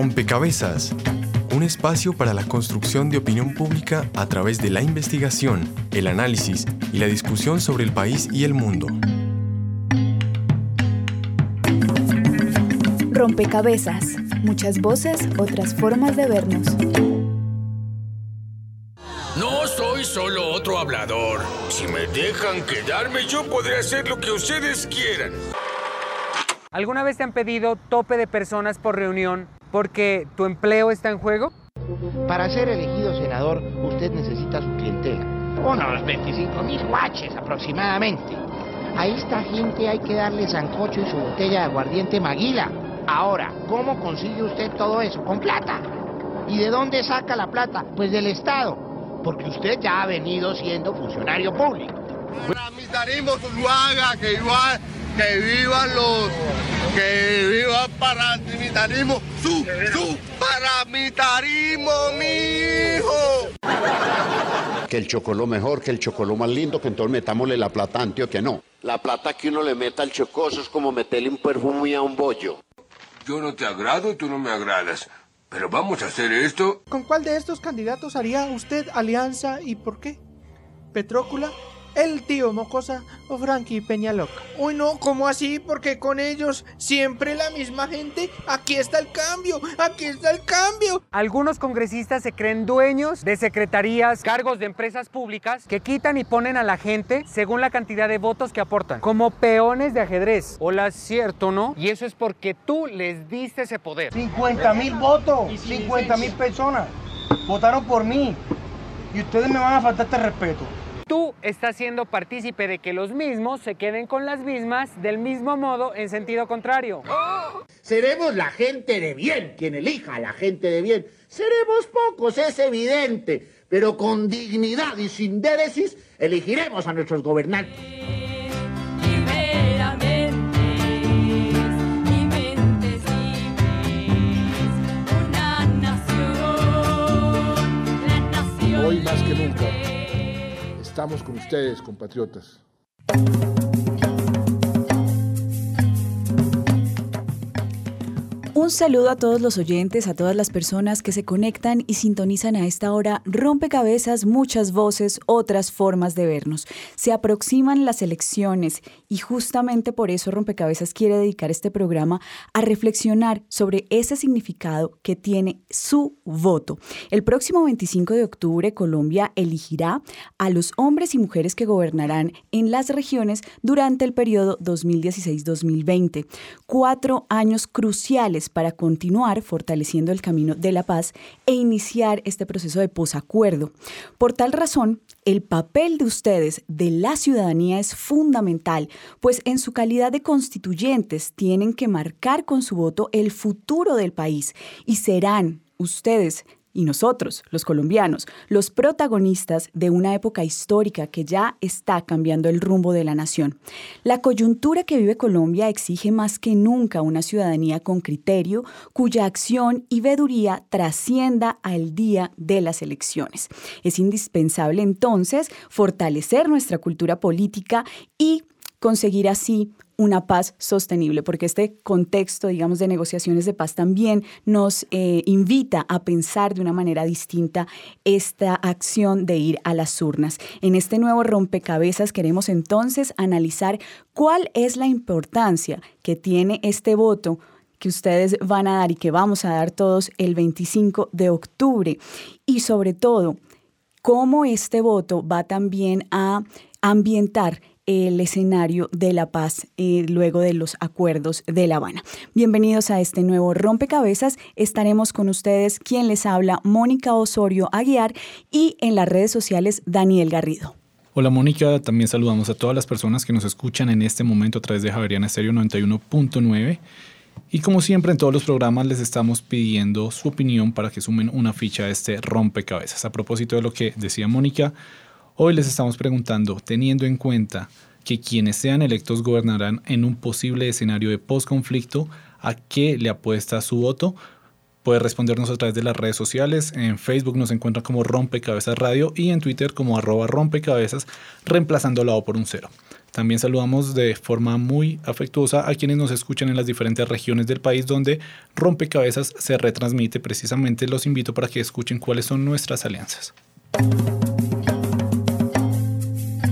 Rompecabezas, un espacio para la construcción de opinión pública a través de la investigación, el análisis y la discusión sobre el país y el mundo. Rompecabezas, muchas voces, otras formas de vernos. No soy solo otro hablador. Si me dejan quedarme, yo podré hacer lo que ustedes quieran. ¿Alguna vez te han pedido tope de personas por reunión porque tu empleo está en juego? Para ser elegido senador, usted necesita su clientela. Unos 25 mil guaches aproximadamente. A esta gente hay que darle sancocho y su botella de aguardiente maguila. Ahora, ¿cómo consigue usted todo eso? Con plata. ¿Y de dónde saca la plata? Pues del Estado. Porque usted ya ha venido siendo funcionario público. Haga que igual que vivan los, que viva el paramilitarismo, su, su paramilitarismo, mi hijo. Que el chocoló mejor, que el chocoló más lindo, que entonces metámosle la plata a que no. La plata que uno le meta al chocoso es como meterle un perfume a un bollo. Yo no te agrado, tú no me agradas. Pero vamos a hacer esto. ¿Con cuál de estos candidatos haría usted alianza y por qué? ¿Petrócula, el tío Mocosa o Frankie Peñaloca. Uy, no, ¿cómo así? Porque con ellos siempre la misma gente. Aquí está el cambio, aquí está el cambio. Algunos congresistas se creen dueños de secretarías, cargos de empresas públicas que quitan y ponen a la gente según la cantidad de votos que aportan, como peones de ajedrez. Hola, cierto, ¿no? Y eso es porque tú les diste ese poder. 50 mil votos, 50 mil personas votaron por mí y ustedes me van a faltar este respeto tú estás siendo partícipe de que los mismos se queden con las mismas del mismo modo en sentido contrario. Seremos la gente de bien, quien elija a la gente de bien. Seremos pocos, es evidente, pero con dignidad y sin déresis elegiremos a nuestros gobernantes. Hoy más que nunca Estamos con ustedes, compatriotas. Un saludo a todos los oyentes, a todas las personas que se conectan y sintonizan a esta hora. Rompecabezas, muchas voces, otras formas de vernos. Se aproximan las elecciones y justamente por eso Rompecabezas quiere dedicar este programa a reflexionar sobre ese significado que tiene su voto. El próximo 25 de octubre Colombia elegirá a los hombres y mujeres que gobernarán en las regiones durante el periodo 2016-2020. Cuatro años cruciales para continuar fortaleciendo el camino de la paz e iniciar este proceso de posacuerdo. Por tal razón, el papel de ustedes, de la ciudadanía, es fundamental, pues en su calidad de constituyentes tienen que marcar con su voto el futuro del país y serán ustedes y nosotros, los colombianos, los protagonistas de una época histórica que ya está cambiando el rumbo de la nación. La coyuntura que vive Colombia exige más que nunca una ciudadanía con criterio, cuya acción y veduría trascienda al día de las elecciones. Es indispensable entonces fortalecer nuestra cultura política y conseguir así una paz sostenible, porque este contexto, digamos, de negociaciones de paz también nos eh, invita a pensar de una manera distinta esta acción de ir a las urnas. En este nuevo rompecabezas queremos entonces analizar cuál es la importancia que tiene este voto que ustedes van a dar y que vamos a dar todos el 25 de octubre. Y sobre todo, cómo este voto va también a ambientar el escenario de la paz eh, luego de los acuerdos de La Habana. Bienvenidos a este nuevo rompecabezas. Estaremos con ustedes quien les habla, Mónica Osorio Aguiar y en las redes sociales Daniel Garrido. Hola Mónica, también saludamos a todas las personas que nos escuchan en este momento a través de Javeriana Estéreo 91.9. Y como siempre en todos los programas les estamos pidiendo su opinión para que sumen una ficha a este rompecabezas. A propósito de lo que decía Mónica, Hoy les estamos preguntando, teniendo en cuenta que quienes sean electos gobernarán en un posible escenario de posconflicto, ¿a qué le apuesta su voto? Puede respondernos a través de las redes sociales. En Facebook nos encuentra como Rompecabezas Radio y en Twitter como arroba rompecabezas, reemplazando la O por un cero. También saludamos de forma muy afectuosa a quienes nos escuchan en las diferentes regiones del país donde Rompecabezas se retransmite. Precisamente los invito para que escuchen cuáles son nuestras alianzas.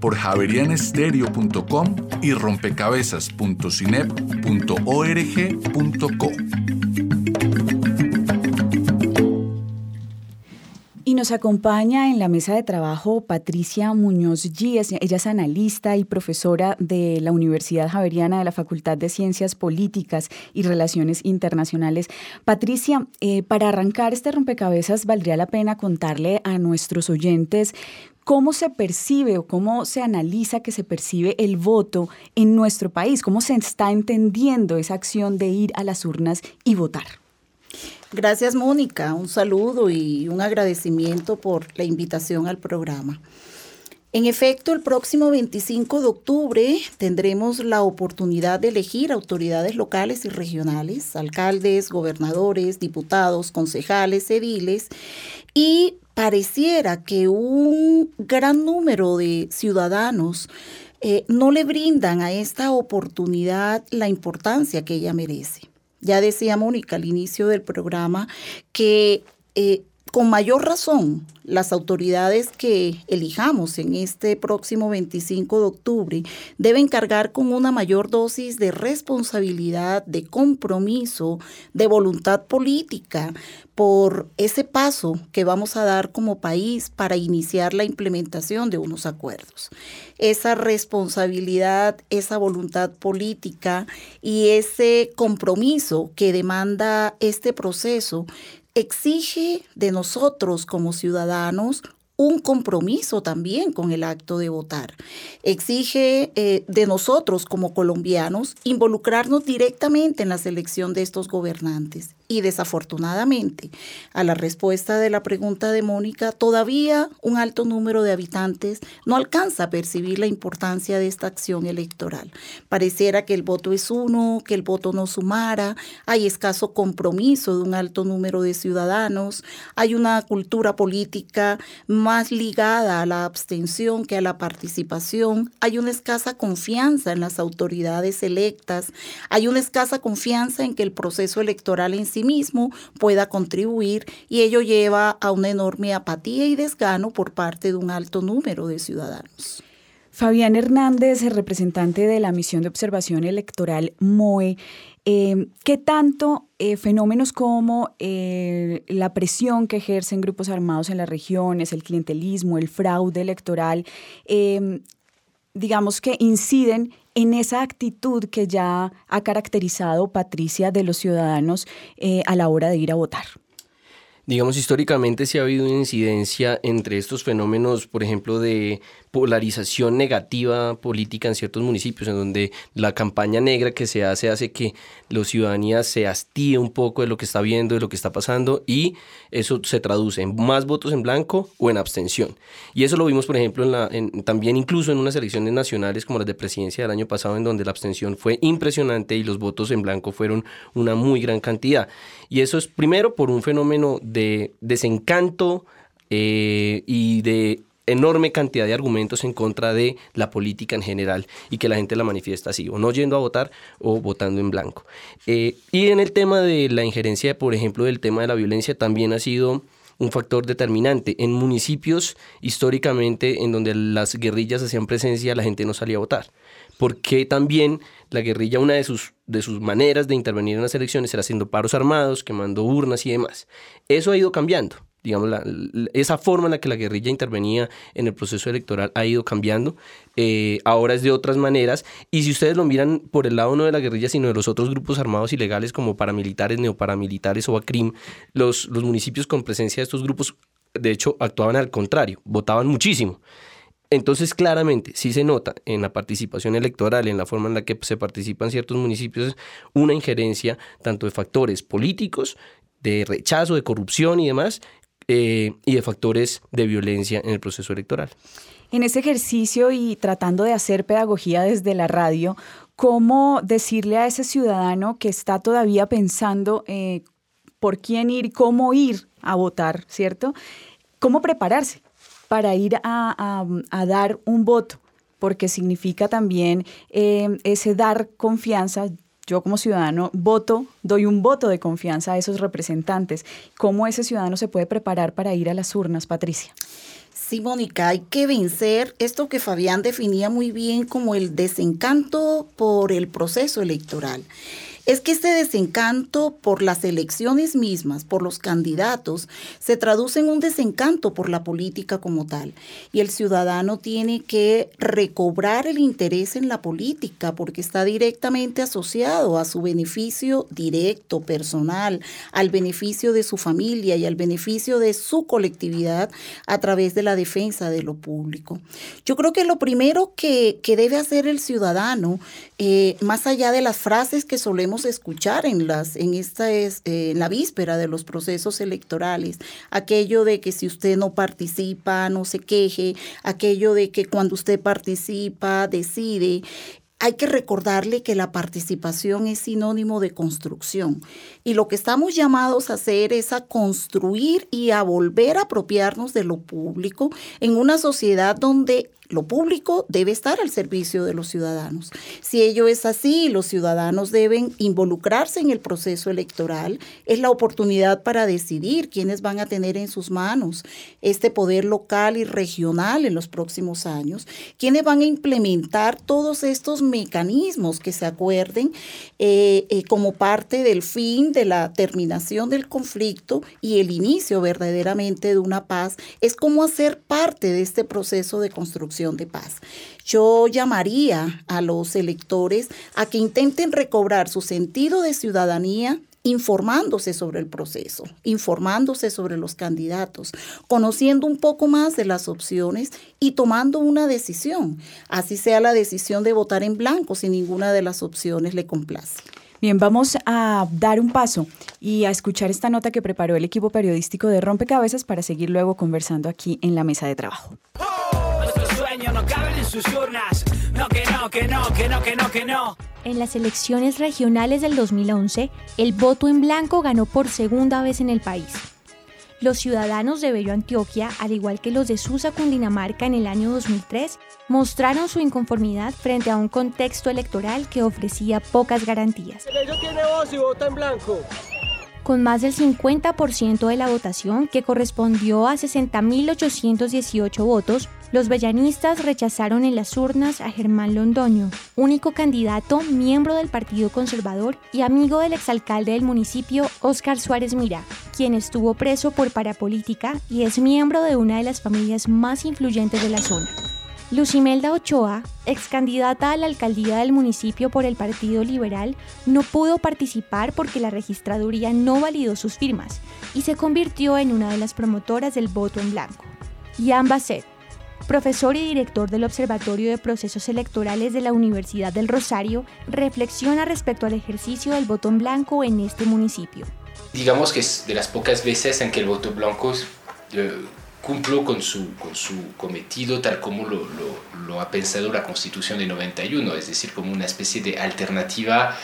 javerianestereo.com y rompecabezas.cinep.org.co. Y nos acompaña en la mesa de trabajo Patricia Muñoz Gíez. Ella es analista y profesora de la Universidad Javeriana de la Facultad de Ciencias Políticas y Relaciones Internacionales. Patricia, eh, para arrancar este rompecabezas, valdría la pena contarle a nuestros oyentes cómo se percibe o cómo se analiza que se percibe el voto en nuestro país, cómo se está entendiendo esa acción de ir a las urnas y votar. Gracias, Mónica. Un saludo y un agradecimiento por la invitación al programa. En efecto, el próximo 25 de octubre tendremos la oportunidad de elegir autoridades locales y regionales, alcaldes, gobernadores, diputados, concejales, ediles y pareciera que un gran número de ciudadanos eh, no le brindan a esta oportunidad la importancia que ella merece. Ya decía Mónica al inicio del programa que eh, con mayor razón las autoridades que elijamos en este próximo 25 de octubre deben cargar con una mayor dosis de responsabilidad, de compromiso, de voluntad política por ese paso que vamos a dar como país para iniciar la implementación de unos acuerdos. Esa responsabilidad, esa voluntad política y ese compromiso que demanda este proceso exige de nosotros como ciudadanos un compromiso también con el acto de votar. Exige eh, de nosotros como colombianos involucrarnos directamente en la selección de estos gobernantes. Y desafortunadamente, a la respuesta de la pregunta de Mónica, todavía un alto número de habitantes no alcanza a percibir la importancia de esta acción electoral. Pareciera que el voto es uno, que el voto no sumara, hay escaso compromiso de un alto número de ciudadanos, hay una cultura política más ligada a la abstención que a la participación, hay una escasa confianza en las autoridades electas, hay una escasa confianza en que el proceso electoral en sí mismo pueda contribuir y ello lleva a una enorme apatía y desgano por parte de un alto número de ciudadanos. Fabián Hernández, representante de la misión de observación electoral MOE, eh, ¿qué tanto eh, fenómenos como eh, la presión que ejercen grupos armados en las regiones, el clientelismo, el fraude electoral, digamos que inciden en esa actitud que ya ha caracterizado Patricia de los ciudadanos eh, a la hora de ir a votar? Digamos, históricamente sí ha habido una incidencia entre estos fenómenos, por ejemplo, de polarización negativa política en ciertos municipios, en donde la campaña negra que se hace hace que la ciudadanía se hastíe un poco de lo que está viendo, de lo que está pasando, y eso se traduce en más votos en blanco o en abstención. Y eso lo vimos, por ejemplo, en la, también incluso en unas elecciones nacionales como las de presidencia del año pasado, en donde la abstención fue impresionante y los votos en blanco fueron una muy gran cantidad. Y eso es primero por un fenómeno de desencanto eh, y de enorme cantidad de argumentos en contra de la política en general y que la gente la manifiesta así, o no yendo a votar o votando en blanco. Eh, y en el tema de la injerencia, por ejemplo, del tema de la violencia, también ha sido un factor determinante. En municipios históricamente en donde las guerrillas hacían presencia, la gente no salía a votar. Porque también la guerrilla, una de sus, de sus maneras de intervenir en las elecciones era haciendo paros armados, quemando urnas y demás. Eso ha ido cambiando digamos, esa forma en la que la guerrilla intervenía en el proceso electoral ha ido cambiando. Eh, ahora es de otras maneras. Y si ustedes lo miran por el lado no de la guerrilla, sino de los otros grupos armados ilegales como paramilitares, neoparamilitares o ACRIM, los, los municipios con presencia de estos grupos, de hecho, actuaban al contrario, votaban muchísimo. Entonces, claramente, sí se nota en la participación electoral, en la forma en la que se participan ciertos municipios, una injerencia tanto de factores políticos, de rechazo, de corrupción y demás, eh, y de factores de violencia en el proceso electoral. En este ejercicio y tratando de hacer pedagogía desde la radio, ¿cómo decirle a ese ciudadano que está todavía pensando eh, por quién ir, cómo ir a votar, ¿cierto? ¿Cómo prepararse? para ir a, dar un voto, porque significa también eh, ese dar confianza. Yo como ciudadano voto, doy un voto de confianza a esos representantes. ¿Cómo ese ciudadano se puede preparar para ir a las urnas, Patricia? Sí, Mónica, hay que vencer esto que Fabián definía muy bien como el desencanto por el proceso electoral es que este desencanto por las elecciones mismas, por los candidatos, se traduce en un desencanto por la política como tal. Y el ciudadano tiene que recobrar el interés en la política porque está directamente asociado a su beneficio directo, personal, al beneficio de su familia y al beneficio de su colectividad a través de la defensa de lo público. Yo creo que lo primero que, debe hacer el ciudadano, eh, más allá de las frases que solemos escuchar en las en esta es eh, en la víspera de los procesos electorales aquello de que si usted no participa no se queje aquello de que cuando usted participa decide hay que recordarle que la participación es sinónimo de construcción. Y lo que estamos llamados a hacer es a construir y a volver a apropiarnos de lo público en una sociedad donde lo público debe estar al servicio de los ciudadanos. Si ello es así, los ciudadanos deben involucrarse en el proceso electoral. Es la oportunidad para decidir quiénes van a tener en sus manos este poder local y regional en los próximos años, quiénes van a implementar todos estos mecanismos que se acuerden eh, eh, como parte del fin de la terminación del conflicto y el inicio verdaderamente de una paz. Es como hacer parte de este proceso de construcción de paz. Yo llamaría a los electores a que intenten recobrar su sentido de ciudadanía informándose sobre el proceso, informándose sobre los candidatos, conociendo un poco más de las opciones y tomando una decisión, así sea la decisión de votar en blanco si ninguna de las opciones le complace. Bien, vamos a dar un paso y a escuchar esta nota que preparó el equipo periodístico de Rompecabezas para seguir luego conversando aquí en la mesa de trabajo sus urnas. No, que no, que no, que no, que no, que no. En las elecciones regionales del 2011, el voto en blanco ganó por segunda vez en el país. Los ciudadanos de Bello Antioquia, al igual que los de Susa, Cundinamarca en el año 2003, mostraron su inconformidad frente a un contexto electoral que ofrecía pocas garantías. Bello tiene voz y vota en blanco con más del 50% de la votación, que correspondió a 60.818 votos, los bellanistas rechazaron en las urnas a Germán Londoño, único candidato miembro del Partido Conservador y amigo del exalcalde del municipio, Óscar Suárez Mira, quien estuvo preso por parapolítica y es miembro de una de las familias más influyentes de la zona. Lucimelda Ochoa, ex candidata a la alcaldía del municipio por el Partido Liberal, no pudo participar porque la registraduría no validó sus firmas y se convirtió en una de las promotoras del voto en blanco. Jan Basset, profesor y director del Observatorio de Procesos Electorales de la Universidad del Rosario, reflexiona respecto al ejercicio del voto en blanco en este municipio. Digamos que es de las pocas veces en que el voto blanco eh, cumplió con su, cometido tal como lo, lo, ha pensado la Constitución de 91, es decir, como una especie de alternativa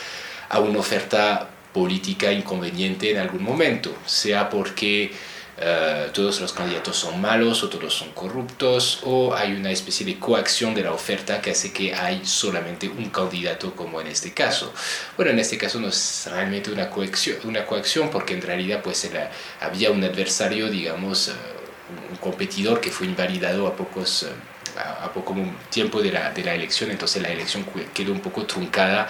a una oferta política inconveniente en algún momento, sea porque eh, todos los candidatos son malos o todos son corruptos o hay una especie de coacción de la oferta que hace que hay solamente un candidato como en este caso. Bueno, en este caso no es realmente una coacción, una coacción porque en realidad pues había un adversario, digamos, eh, un competidor que fue invalidado a pocos, eh, a, poco tiempo de la, de la, elección, entonces la elección quedó un poco truncada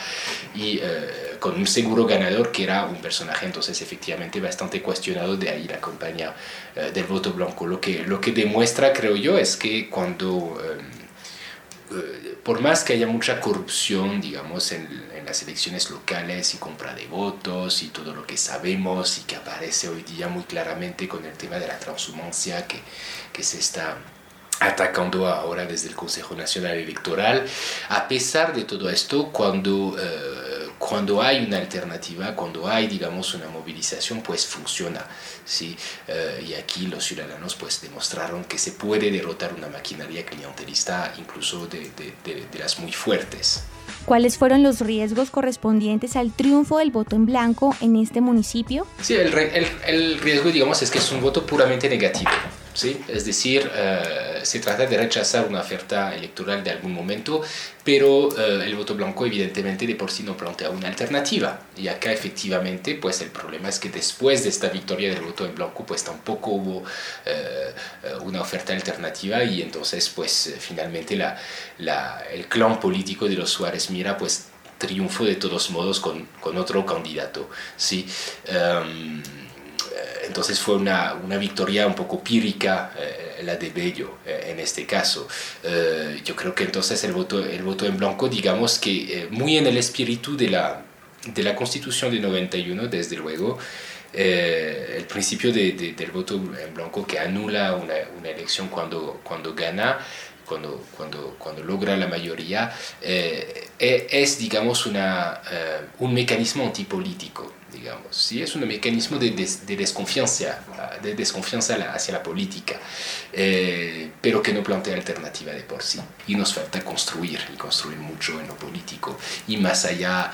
y eh, con un seguro ganador que era un personaje entonces efectivamente bastante cuestionado, de ahí la campaña eh, del voto blanco. Lo que, lo que demuestra, creo yo, es que cuando... por más que haya mucha corrupción, digamos, en, en, las elecciones locales y compra de votos y todo lo que sabemos y que aparece hoy día muy claramente con el tema de la transhumancia que, que se está atacando ahora desde el Consejo Nacional Electoral. A pesar de todo esto, cuando, eh, cuando hay una alternativa, cuando hay, digamos, una movilización, pues funciona. ¿sí? Eh, y aquí los ciudadanos pues demostraron que se puede derrotar una maquinaria clientelista, incluso de, de, de las muy fuertes. ¿Cuáles fueron los riesgos correspondientes al triunfo del voto en blanco en este municipio? Sí, el, el, el riesgo, digamos, es que es un voto puramente negativo. ¿Sí? Es decir, eh, se trata de rechazar una oferta electoral de algún momento, pero eh, el voto blanco evidentemente de por sí no plantea una alternativa. Y acá efectivamente, pues el problema es que después de esta victoria del voto en blanco, pues tampoco hubo eh, una oferta alternativa y entonces, pues finalmente la, la, el clan político de los Suárez Mira, pues triunfó de todos modos con, con otro candidato, ¿sí? Um, entonces fue una, una, victoria un poco pírica eh, la de Bello eh, en este caso. Eh, yo creo que entonces el voto, el voto en blanco, digamos que muy en el espíritu de la, de la Constitución de 91, desde luego, el principio de, del voto en blanco que anula una, una elección cuando, cuando gana cuando, cuando, cuando logra la mayoría, es, digamos, una, un mecanismo antipolítico digamos. ¿sí? Es un mecanismo de, de, desconfianza, de desconfianza hacia la política, eh, pero que no plantea alternativa de por sí. Y nos falta construir, y construir mucho en lo político, y más allá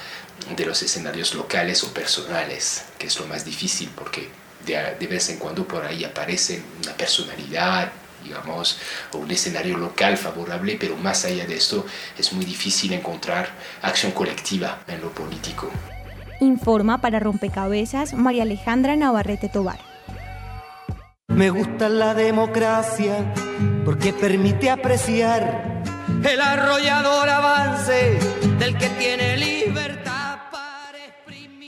de los escenarios locales o personales, que es lo más difícil, porque de, de vez en cuando por ahí aparece una personalidad, digamos, o un escenario local favorable, pero más allá de esto es muy difícil encontrar acción colectiva en lo político informa para Rompecabezas María Alejandra Navarrete Tobar. Me gusta la democracia porque permite apreciar el arrollador avance del que tiene libertad. Para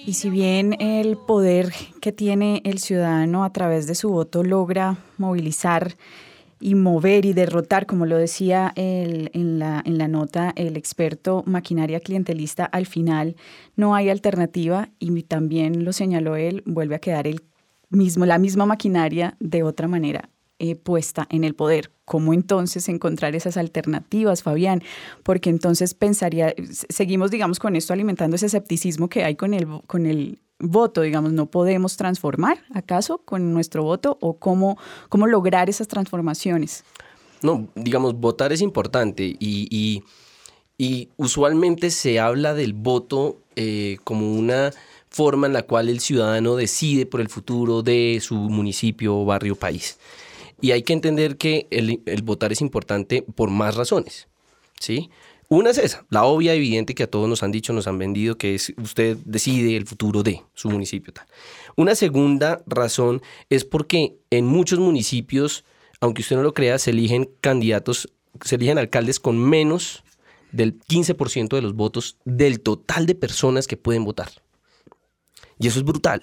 y si bien el poder que tiene el ciudadano a través de su voto logra movilizar y mover y derrotar, como lo decía en, la, en la nota el experto maquinaria clientelista, al final no hay alternativa y también lo señaló él, vuelve a quedar el mismo, la misma maquinaria de otra manera eh, puesta en el poder. ¿Cómo entonces encontrar esas alternativas, Fabián? Porque entonces pensaría, seguimos, digamos, con esto alimentando ese escepticismo que hay con el, con el voto, digamos, no podemos transformar, acaso, con nuestro voto o cómo, cómo lograr esas transformaciones. No, digamos, votar es importante y, y, usualmente se habla del voto eh, como una forma en la cual el ciudadano decide por el futuro de su municipio, barrio, país. Y hay que entender que el, el votar es importante por más razones, ¿sí? Una es esa, la obvia, evidente que a todos nos han dicho, nos han vendido, que es usted decide el futuro de su municipio. Tal. Una segunda razón es porque en muchos municipios, aunque usted no lo crea, se eligen candidatos, se eligen alcaldes con menos del 15% de los votos del total de personas que pueden votar. Y eso es brutal.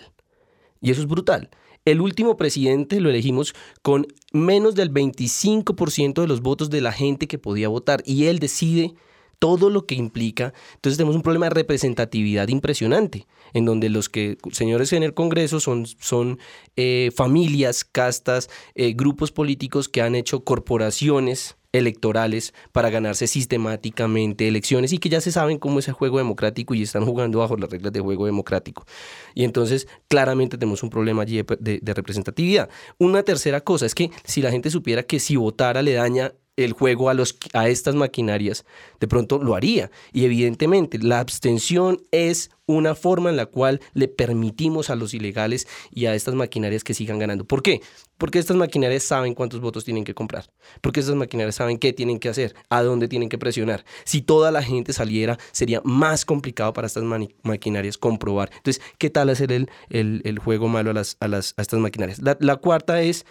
Y eso es brutal. El último presidente lo elegimos con menos del 25% de los votos de la gente que podía votar y él decide todo lo que implica. Entonces tenemos un problema de representatividad impresionante, en donde los que señores en el Congreso son, son eh, familias, castas, eh, grupos políticos que han hecho corporaciones electorales para ganarse sistemáticamente elecciones y que ya se saben cómo es el juego democrático y están jugando bajo las reglas de juego democrático. Y entonces claramente tenemos un problema allí de, de representatividad. Una tercera cosa es que si la gente supiera que si votara le daña el juego a, los, a estas maquinarias, de pronto lo haría. Y evidentemente la abstención es una forma en la cual le permitimos a los ilegales y a estas maquinarias que sigan ganando. ¿Por qué? Porque estas maquinarias saben cuántos votos tienen que comprar. Porque estas maquinarias saben qué tienen que hacer, a dónde tienen que presionar. Si toda la gente saliera, sería más complicado para estas maquinarias comprobar. Entonces, ¿qué tal hacer el, el, juego malo a, las, a, las, a estas maquinarias? la cuarta es,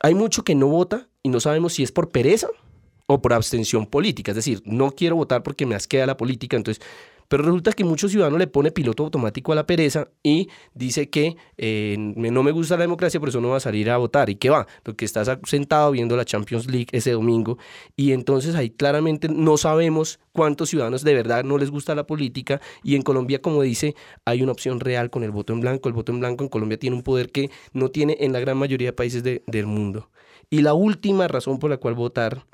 hay mucho que no vota y no sabemos si es por pereza o por abstención política, es decir, no quiero votar porque me asquea la política, entonces pero resulta que muchos ciudadanos le pone piloto automático a la pereza y dice que eh, no me gusta la democracia, por eso no va a salir a votar. ¿Y qué va? Porque estás sentado viendo la Champions League ese domingo y entonces ahí claramente no sabemos cuántos ciudadanos de verdad no les gusta la política y en Colombia, como dice, hay una opción real con el voto en blanco. El voto en blanco en Colombia tiene un poder que no tiene en la gran mayoría de países del mundo. Y la última razón por la cual votar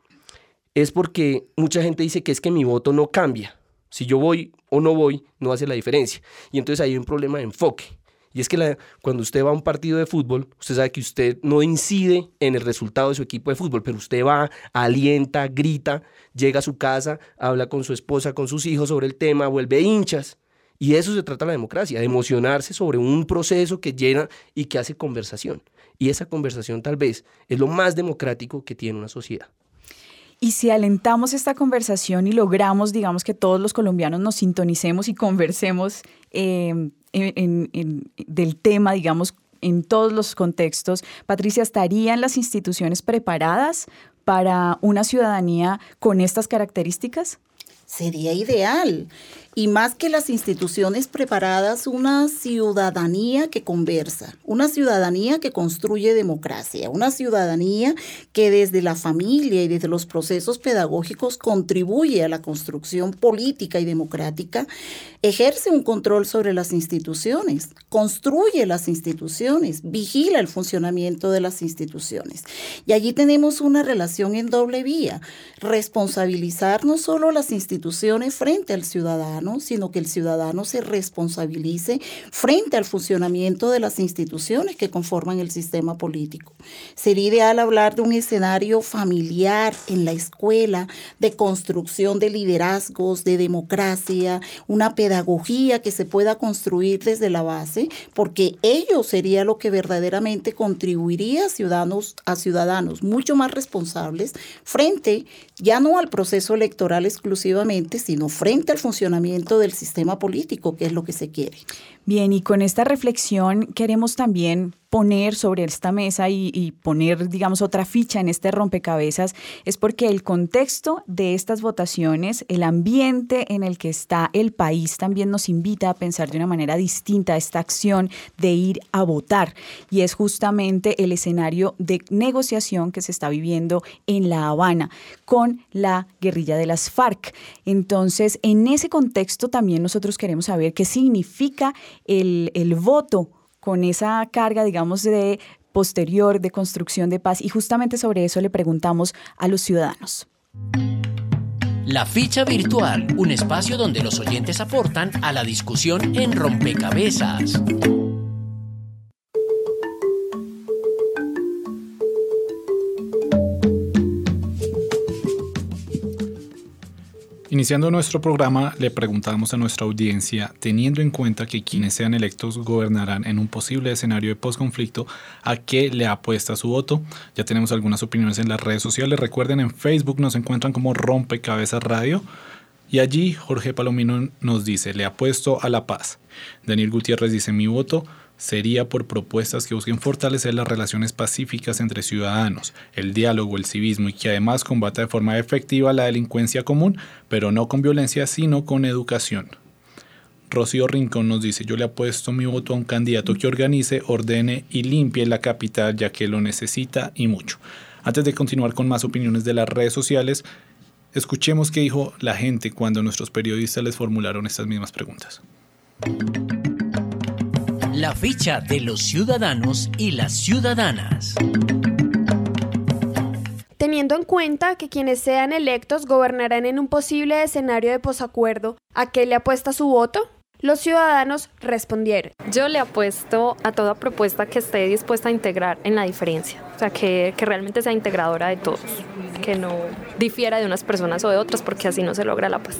es porque mucha gente dice que es que mi voto no cambia. Si yo voy o no voy, no hace la diferencia. Y entonces hay un problema de enfoque. Y es que cuando usted va a un partido de fútbol, usted sabe que usted no incide en el resultado de su equipo de fútbol, pero usted va, alienta, grita, llega a su casa, habla con su esposa, con sus hijos sobre el tema, vuelve hinchas. Y eso se trata la democracia, de emocionarse sobre un proceso que llena y que hace conversación. Y esa conversación tal vez es lo más democrático que tiene una sociedad. Y si alentamos esta conversación y logramos, digamos, que todos los colombianos nos sintonicemos y conversemos em, del tema, digamos, en todos los contextos, Patricia, ¿estarían las instituciones preparadas para una ciudadanía con estas características? Sería ideal y más que las instituciones preparadas, una ciudadanía que conversa, una ciudadanía que construye democracia, una ciudadanía que desde la familia y desde los procesos pedagógicos contribuye a la construcción política y democrática, ejerce un control sobre las instituciones, construye las instituciones, vigila el funcionamiento de las instituciones. Y allí tenemos una relación en doble vía, responsabilizar no solo las instituciones frente al ciudadano, sino que el ciudadano se responsabilice frente al funcionamiento de las instituciones que conforman el sistema político. Sería ideal hablar de un escenario familiar en la escuela, de construcción de liderazgos, de democracia, una pedagogía que se pueda construir desde la base, porque ello sería lo que verdaderamente contribuiría a ciudadanos, a ciudadanos mucho más responsables frente ya no al proceso electoral exclusivamente, sino frente al funcionamiento del sistema político, que es lo que se quiere. Bien, y con esta reflexión queremos también poner sobre esta mesa y, poner, digamos, otra ficha en este rompecabezas, es porque el contexto de estas votaciones, el ambiente en el que está el país también nos invita a pensar de una manera distinta esta acción de ir a votar. Y es justamente el escenario de negociación que se está viviendo en La Habana con la guerrilla de las FARC. Entonces, en ese contexto también nosotros queremos saber qué significa el, el voto con esa carga, digamos, de posterior de construcción de paz y justamente sobre eso le preguntamos a los ciudadanos. La ficha virtual, un espacio donde los oyentes aportan a la discusión en rompecabezas. Iniciando nuestro programa, le preguntamos a nuestra audiencia, teniendo en cuenta que quienes sean electos gobernarán en un posible escenario de posconflicto, ¿a qué le apuesta su voto? Ya tenemos algunas opiniones en las redes sociales. Recuerden, en Facebook nos encuentran como Rompecabezas Radio. Y allí Jorge Palomino nos dice, le apuesto a la paz. Daniel Gutiérrez dice, mi voto sería por propuestas que busquen fortalecer las relaciones pacíficas entre ciudadanos, el diálogo, el civismo y que además combata de forma efectiva la delincuencia común, pero no con violencia, sino con educación. Rocío Rincón nos dice, yo le apuesto mi voto a un candidato que organice, ordene y limpie la capital ya que lo necesita y mucho. Antes de continuar con más opiniones de las redes sociales, escuchemos qué dijo la gente cuando nuestros periodistas les formularon estas mismas preguntas la ficha de los ciudadanos y las ciudadanas. Teniendo en cuenta que quienes sean electos gobernarán en un posible escenario de posacuerdo, ¿a qué le apuesta su voto? Los ciudadanos respondieron. Yo le apuesto a toda propuesta que esté dispuesta a integrar en la diferencia, o sea, que, que, realmente sea integradora de todos, que no difiera de unas personas o de otras, porque así no se logra la paz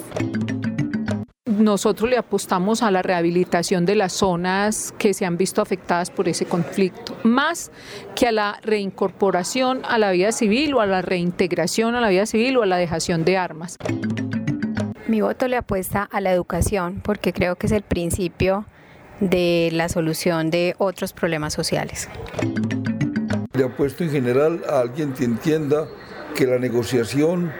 nosotros le apostamos a la rehabilitación de las zonas que se han visto afectadas por ese conflicto, más que a la reincorporación a la vida civil o a la reintegración a la vida civil o a la dejación de armas. Mi voto le apuesta a la educación porque creo que es el principio de la solución de otros problemas sociales. Le apuesto en general a alguien que entienda que la negociación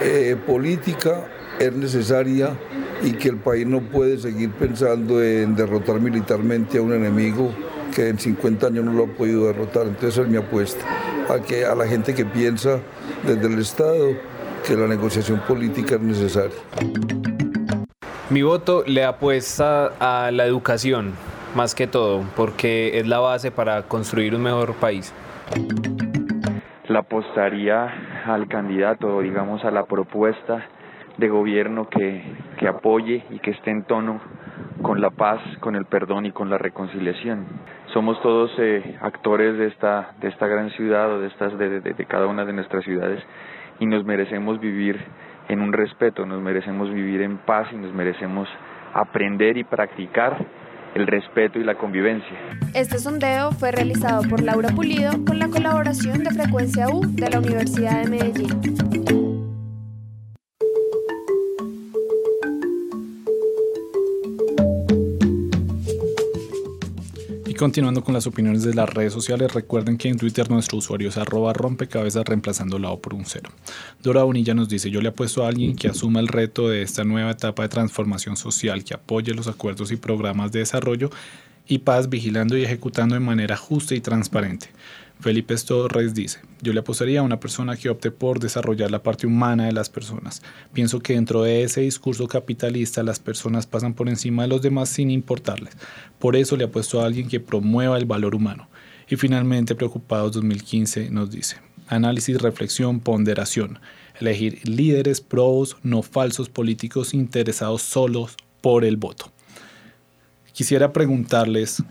eh, política es necesaria y que el país no puede seguir pensando en derrotar militarmente a un enemigo que en 50 años no lo ha podido derrotar. Entonces esa es mi apuesta, a, que, a la gente que piensa desde el Estado que la negociación política es necesaria. Mi voto le apuesta a la educación, más que todo, porque es la base para construir un mejor país. La apostaría al candidato, digamos, a la propuesta de gobierno que, que apoye y que esté en tono con la paz, con el perdón y con la reconciliación. Somos todos eh, actores de esta, de esta gran ciudad o de, estas, de, de, de cada una de nuestras ciudades y nos merecemos vivir en un respeto, nos merecemos vivir en paz y nos merecemos aprender y practicar el respeto y la convivencia. Este sondeo fue realizado por Laura Pulido con la colaboración de Frecuencia U de la Universidad de Medellín. Continuando con las opiniones de las redes sociales, recuerden que en Twitter nuestro usuario es arroba rompecabezas reemplazando la O por un cero. Dora Bonilla nos dice, yo le apuesto a alguien que asuma el reto de esta nueva etapa de transformación social, que apoye los acuerdos y programas de desarrollo y paz vigilando y ejecutando de manera justa y transparente. Felipe Torres dice, yo le apostaría a una persona que opte por desarrollar la parte humana de las personas. Pienso que dentro de ese discurso capitalista las personas pasan por encima de los demás sin importarles. Por eso le apuesto a alguien que promueva el valor humano. Y finalmente, Preocupados 2015 nos dice, análisis, reflexión, ponderación. Elegir líderes pros, no falsos políticos interesados solos por el voto. Quisiera preguntarles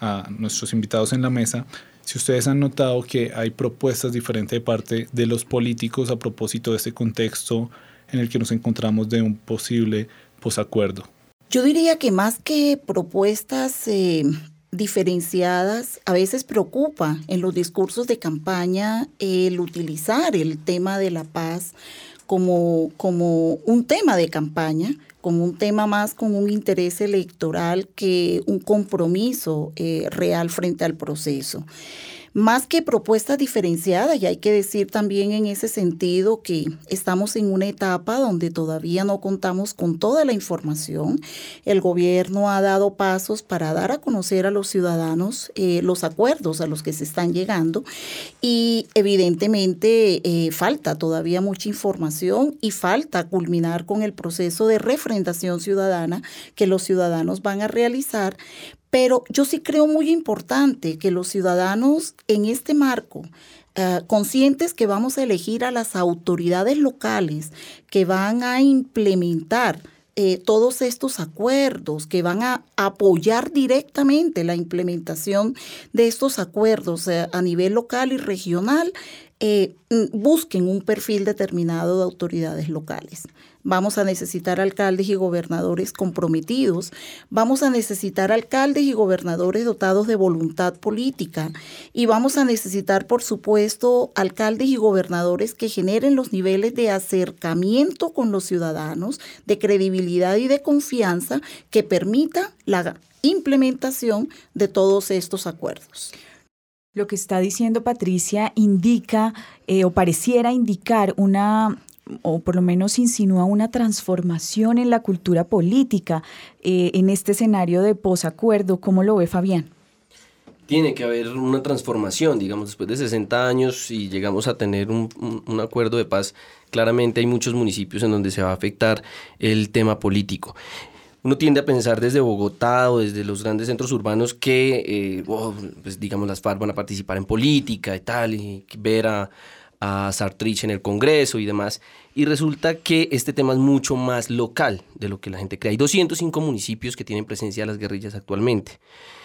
a nuestros invitados en la mesa, si ustedes han notado que hay propuestas diferentes de parte de los políticos a propósito de este contexto en el que nos encontramos de un posible posacuerdo. Yo diría que más que propuestas eh, diferenciadas, a veces preocupa en los discursos de campaña el utilizar el tema de la paz como, como un tema de campaña, como un tema más con un interés electoral que un compromiso eh, real frente al proceso más que propuestas diferenciadas, y hay que decir también en ese sentido que estamos en una etapa donde todavía no contamos con toda la información. El gobierno ha dado pasos para dar a conocer a los ciudadanos eh, los acuerdos a los que se están llegando y evidentemente eh, falta todavía mucha información y falta culminar con el proceso de refrendación ciudadana que los ciudadanos van a realizar pero yo sí creo muy importante que los ciudadanos en este marco, eh, conscientes que vamos a elegir a las autoridades locales que van a implementar eh, todos estos acuerdos, que van a apoyar directamente la implementación de estos acuerdos eh, a nivel local y regional, busquen un perfil determinado de autoridades locales. Vamos a necesitar alcaldes y gobernadores comprometidos. Vamos a necesitar alcaldes y gobernadores dotados de voluntad política. Y vamos a necesitar, por supuesto, alcaldes y gobernadores que generen los niveles de acercamiento con los ciudadanos, de credibilidad y de confianza que permita la implementación de todos estos acuerdos. Lo que está diciendo Patricia indica eh, o pareciera indicar una o por lo menos insinúa una transformación en la cultura política eh, en este escenario de posacuerdo. ¿Cómo lo ve Fabián? Tiene que haber una transformación, digamos, después de 60 años y llegamos a tener un, un acuerdo de paz, claramente hay muchos municipios en donde se va a afectar el tema político uno tiende a pensar desde Bogotá o desde los grandes centros urbanos que, eh, oh, pues digamos, las FARC van a participar en política y tal, y ver a, a Sartrich en el Congreso y demás. Y resulta que este tema es mucho más local de lo que la gente cree. Hay 205 municipios que tienen presencia de las guerrillas actualmente.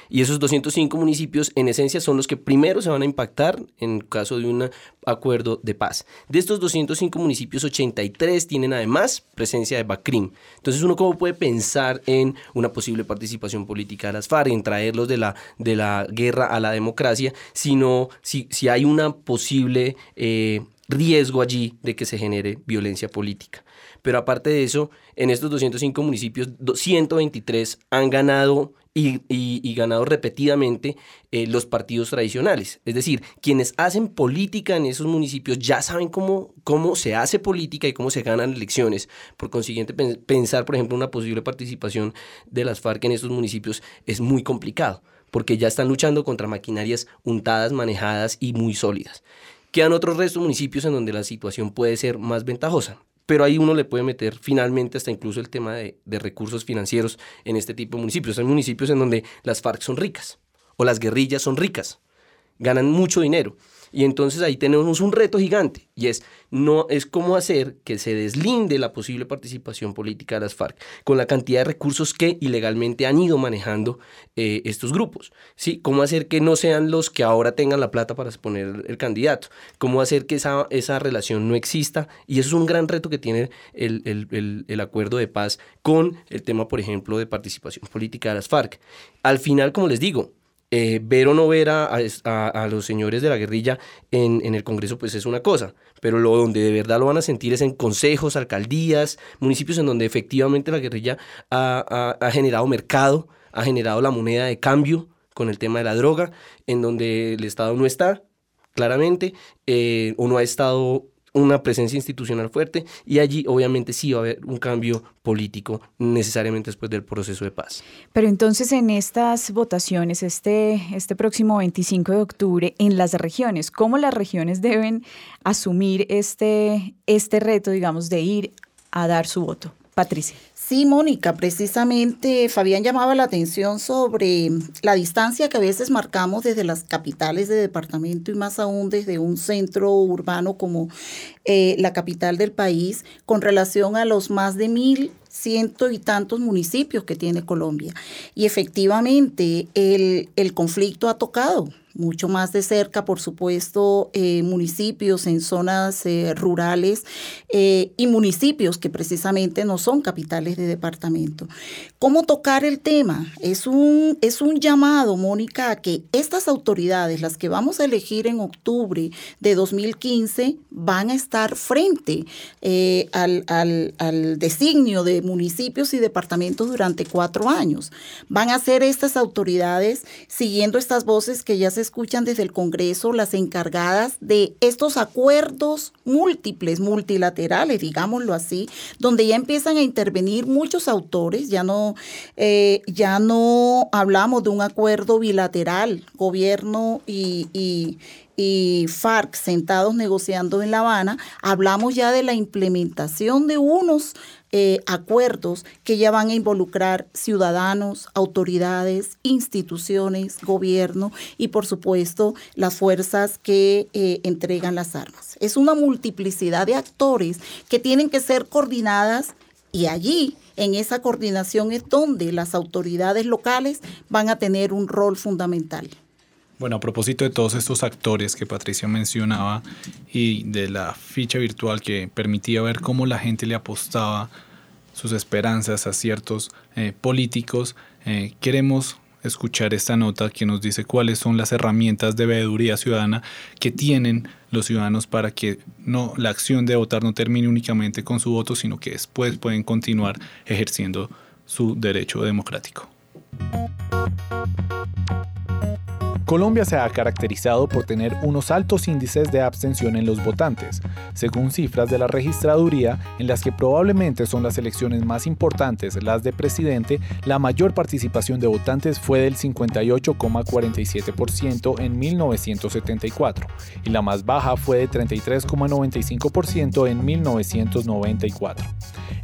Y esos 205 municipios, en esencia, son los que primero se van a impactar en caso de un acuerdo de paz. De estos 205 municipios, 83 tienen además presencia de BACRIM. Entonces, uno cómo puede pensar en una posible participación política de las FARC, en traerlos de la, de la guerra a la democracia, sino si, si hay una posible eh, riesgo allí de que se genere violencia política. Pero aparte de eso, en estos 205 municipios, 123 han ganado y, ganado repetidamente eh, los partidos tradicionales. Es decir, quienes hacen política en esos municipios ya saben cómo, cómo se hace política y cómo se ganan elecciones. Por consiguiente, pensar, por ejemplo, una posible participación de las FARC en esos municipios es muy complicado, porque ya están luchando contra maquinarias untadas, manejadas y muy sólidas. Quedan otros restos municipios en donde la situación puede ser más ventajosa pero ahí uno le puede meter finalmente hasta incluso el tema de, recursos financieros en este tipo de municipios. Hay municipios en donde las FARC son ricas o las guerrillas son ricas, ganan mucho dinero. Y entonces ahí tenemos un reto gigante y es, no, es cómo hacer que se deslinde la posible participación política de las FARC con la cantidad de recursos que ilegalmente han ido manejando eh, estos grupos. ¿sí? Cómo hacer que no sean los que ahora tengan la plata para exponer el candidato. Cómo hacer que esa, esa relación no exista. Y eso es un gran reto que tiene el, el, el acuerdo de paz con el tema, por ejemplo, de participación política de las FARC. Al final, como les digo, eh, ver o no ver a, los señores de la guerrilla en, el Congreso, pues es una cosa, pero lo donde de verdad lo van a sentir es en consejos, alcaldías, municipios en donde efectivamente la guerrilla ha, generado mercado, ha generado la moneda de cambio con el tema de la droga, en donde el Estado no está, claramente, eh, o no ha estado una presencia institucional fuerte y allí obviamente sí va a haber un cambio político necesariamente después del proceso de paz. Pero entonces en estas votaciones, este, este próximo 25 de octubre, en las regiones, ¿cómo las regiones deben asumir este, este reto, digamos, de ir a dar su voto? Patricia. Sí, Mónica, precisamente Fabián llamaba la atención sobre la distancia que a veces marcamos desde las capitales de departamento y más aún desde un centro urbano como eh, la capital del país con relación a los más de mil ciento y tantos municipios que tiene Colombia. Y efectivamente el, el conflicto ha tocado mucho más de cerca, por supuesto, eh, municipios en zonas eh, rurales eh, y municipios que precisamente no son capitales de departamento. ¿Cómo tocar el tema? Es un, es un llamado, Mónica, a que estas autoridades, las que vamos a elegir en octubre de 2015, van a estar frente al, al, al designio de municipios y departamentos durante cuatro años. Van a ser estas autoridades siguiendo estas voces que ya se escuchan desde el Congreso las encargadas de estos acuerdos múltiples, multilaterales, digámoslo así, donde ya empiezan a intervenir muchos autores, ya no, eh, ya no hablamos de un acuerdo bilateral, gobierno y, y FARC sentados negociando en La Habana, hablamos ya de la implementación de unos eh, acuerdos que ya van a involucrar ciudadanos, autoridades, instituciones, gobierno y por supuesto las fuerzas que eh, entregan las armas. Es una multiplicidad de actores que tienen que ser coordinadas y allí en esa coordinación es donde las autoridades locales van a tener un rol fundamental. Bueno, a propósito de todos estos actores que Patricia mencionaba y de la ficha virtual que permitía ver cómo la gente le apostaba sus esperanzas a ciertos eh, políticos, eh, queremos escuchar esta nota que nos dice cuáles son las herramientas de veeduría ciudadana que tienen los ciudadanos para que no la acción de votar no termine únicamente con su voto, sino que después pueden continuar ejerciendo su derecho democrático. Colombia se ha caracterizado por tener unos altos índices de abstención en los votantes, según cifras de la registraduría, en las que probablemente son las elecciones más importantes, las de presidente, la mayor participación de votantes fue del 58,47% en 1974 y la más baja fue de 33,95% en 1994.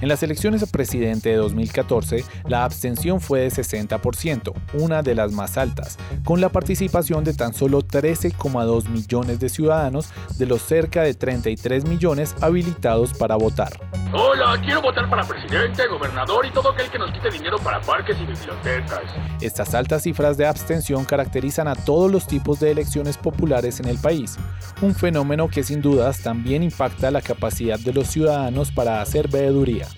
En las elecciones a presidente de 2014, la abstención fue de 60%, una de las más altas, con la participación de tan solo 13,2 millones de ciudadanos de los cerca de 33 millones habilitados para votar. Hola, quiero votar para presidente, gobernador y todo aquel que nos quite dinero para parques y bibliotecas. Estas altas cifras de abstención caracterizan a todos los tipos de elecciones populares en el país, un fenómeno que sin dudas también impacta la capacidad de los ciudadanos para hacer veeduría.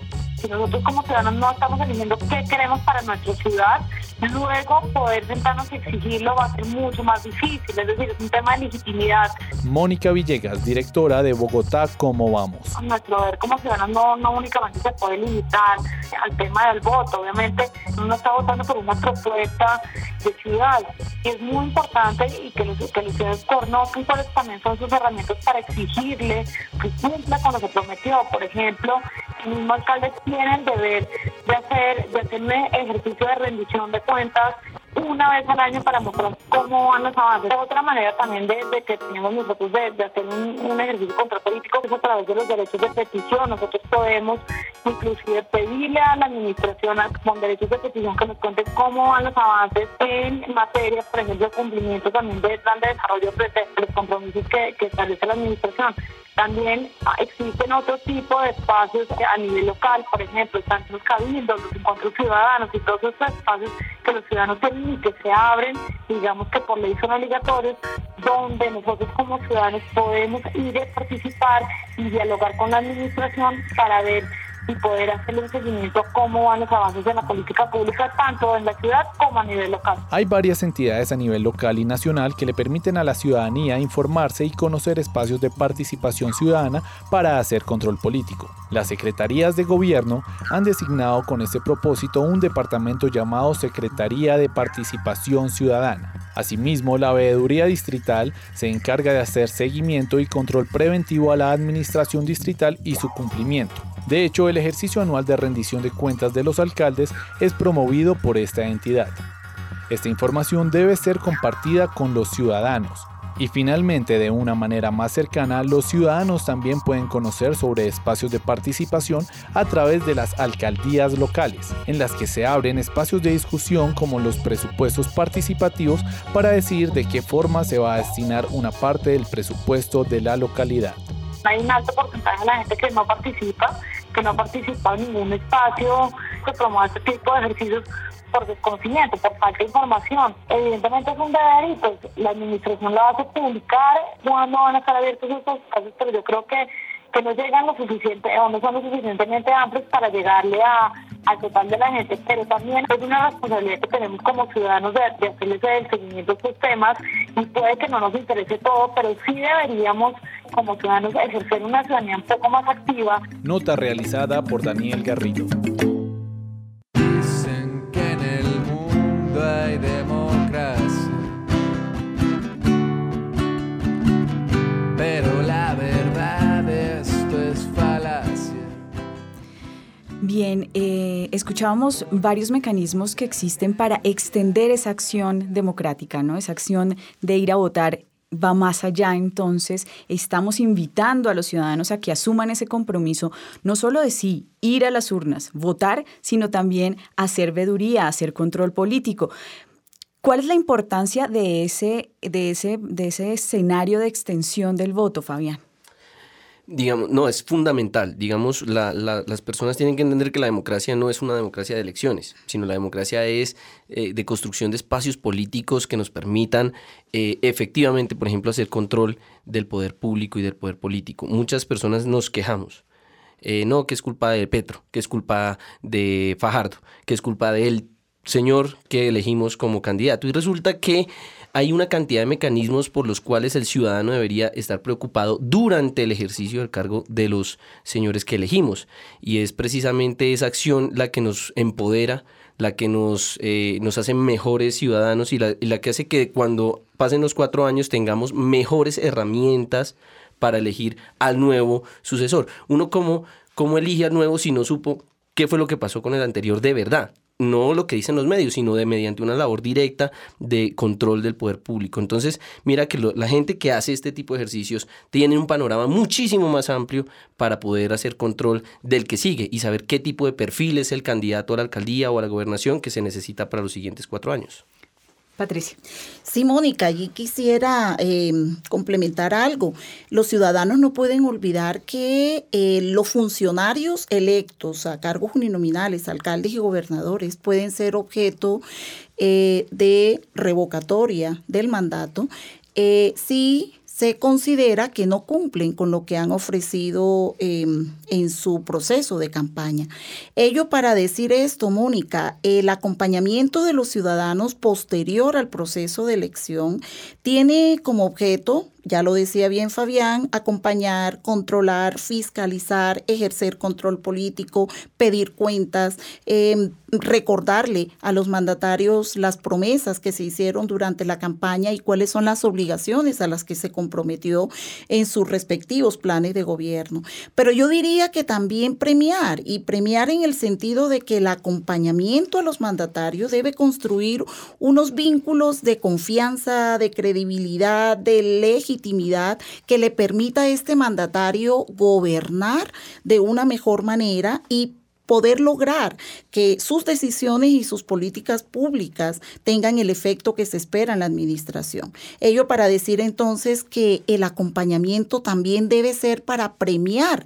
Si nosotros como ciudadanos no estamos eligiendo qué queremos para nuestra ciudad, luego poder sentarnos y exigirlo va a ser mucho más difícil, es decir, es un tema de legitimidad. Mónica Villegas, directora de Bogotá, ¿cómo vamos? Nuestro deber como ciudadanos no, no únicamente se puede limitar al tema del voto, obviamente uno está votando por una propuesta de ciudad y es muy importante y que los, que los ciudadanos conozcan cuáles también son sus herramientas para exigirle que cumpla con lo que prometió, por ejemplo, el mismo alcalde tiene el deber de hacer, de hacer un ejercicio de rendición de cuentas una vez al año para mostrar cómo van los avances. Otra manera también de, que tenemos nosotros de, hacer un, ejercicio contrapolítico es a través de los derechos de petición. Nosotros podemos inclusive pedirle a la administración con derechos de petición que nos cuente cómo van los avances en materia, por ejemplo, cumplimiento también de plan de desarrollo de los compromisos que establece la administración. También existen otro tipo de espacios a nivel local, por ejemplo, están los cabildos, los encuentros ciudadanos y todos esos espacios que los ciudadanos tienen y que se abren, digamos que por ley son obligatorios, donde nosotros como ciudadanos podemos ir a participar y dialogar con la administración para ver y poder hacerle un seguimiento cómo van los avances de la política pública, tanto en la ciudad como a nivel local. Hay varias entidades a nivel local y nacional que le permiten a la ciudadanía informarse y conocer espacios de participación ciudadana para hacer control político. Las secretarías de gobierno han designado con este propósito un departamento llamado Secretaría de Participación Ciudadana. Asimismo, la veeduría distrital se encarga de hacer seguimiento y control preventivo a la administración distrital y su cumplimiento. De hecho, el ejercicio anual de rendición de cuentas de los alcaldes es promovido por esta entidad. Esta información debe ser compartida con los ciudadanos. Y finalmente, de una manera más cercana, los ciudadanos también pueden conocer sobre espacios de participación a través de las alcaldías locales, en las que se abren espacios de discusión como los presupuestos participativos para decidir de qué forma se va a destinar una parte del presupuesto de la localidad hay un alto porcentaje de la gente que no participa, que no participa en ningún espacio que promueva este tipo de ejercicios por desconocimiento, por falta de información. Evidentemente es un deber y pues la administración lo hace publicar cuándo van a estar abiertos estos espacios, pero yo creo que que no llegan lo suficiente o no son lo suficientemente amplios para llegarle a, al total de la gente, pero también es una responsabilidad que tenemos como ciudadanos de, de hacerles el seguimiento a estos temas y puede que no nos interese todo, pero sí deberíamos como ciudadanos ejercer una ciudadanía un poco más activa. Nota realizada por Daniel Garrido. Dicen que en el mundo hay democracia, Bien, eh, escuchábamos varios mecanismos que existen para extender esa acción democrática, ¿no? Esa acción de ir a votar va más allá entonces, estamos invitando a los ciudadanos a que asuman ese compromiso, no solo de sí, ir a las urnas, votar, sino también hacer veduría, hacer control político. ¿Cuál es la importancia de ese, de ese, de ese escenario de extensión del voto, Fabián? Digamos, no, es fundamental. Digamos, las personas tienen que entender que la democracia no es una democracia de elecciones, sino la democracia es eh, de construcción de espacios políticos que nos permitan eh, efectivamente, por ejemplo, hacer control del poder público y del poder político. Muchas personas nos quejamos. Eh, no, que es culpa de Petro, que es culpa de Fajardo, que es culpa del señor que elegimos como candidato. Y resulta que hay una cantidad de mecanismos por los cuales el ciudadano debería estar preocupado durante el ejercicio del cargo de los señores que elegimos. Y es precisamente esa acción la que nos empodera, la que nos, eh, nos hace mejores ciudadanos y la, que hace que cuando pasen los cuatro años tengamos mejores herramientas para elegir al nuevo sucesor. Uno como, como elige al nuevo si no supo qué fue lo que pasó con el anterior de verdad no lo que dicen los medios, sino de mediante una labor directa de control del poder público. Entonces, mira que la gente que hace este tipo de ejercicios tiene un panorama muchísimo más amplio para poder hacer control del que sigue y saber qué tipo de perfil es el candidato a la alcaldía o a la gobernación que se necesita para los siguientes cuatro años. Patricia. Sí, Mónica, allí quisiera em, complementar algo. Los ciudadanos no pueden olvidar que eh, los funcionarios electos a cargos uninominales, alcaldes y gobernadores, pueden ser objeto eh, de revocatoria del mandato eh, si se considera que no cumplen con lo que han ofrecido em, en su proceso de campaña. Ello para decir esto, Mónica, el acompañamiento de los ciudadanos posterior al proceso de elección tiene como objeto ya lo decía bien Fabián, acompañar, controlar, fiscalizar, ejercer control político, pedir cuentas, em, recordarle a los mandatarios las promesas que se hicieron durante la campaña y cuáles son las obligaciones a las que se comprometió en sus respectivos planes de gobierno. Pero yo diría que también premiar y premiar en el sentido de que el acompañamiento a los mandatarios debe construir unos vínculos de confianza, de credibilidad, de legitimidad que le permita a este mandatario gobernar de una mejor manera y poder lograr que sus decisiones y sus políticas públicas tengan el efecto que se espera en la administración. Ello para decir entonces que el acompañamiento también debe ser para premiar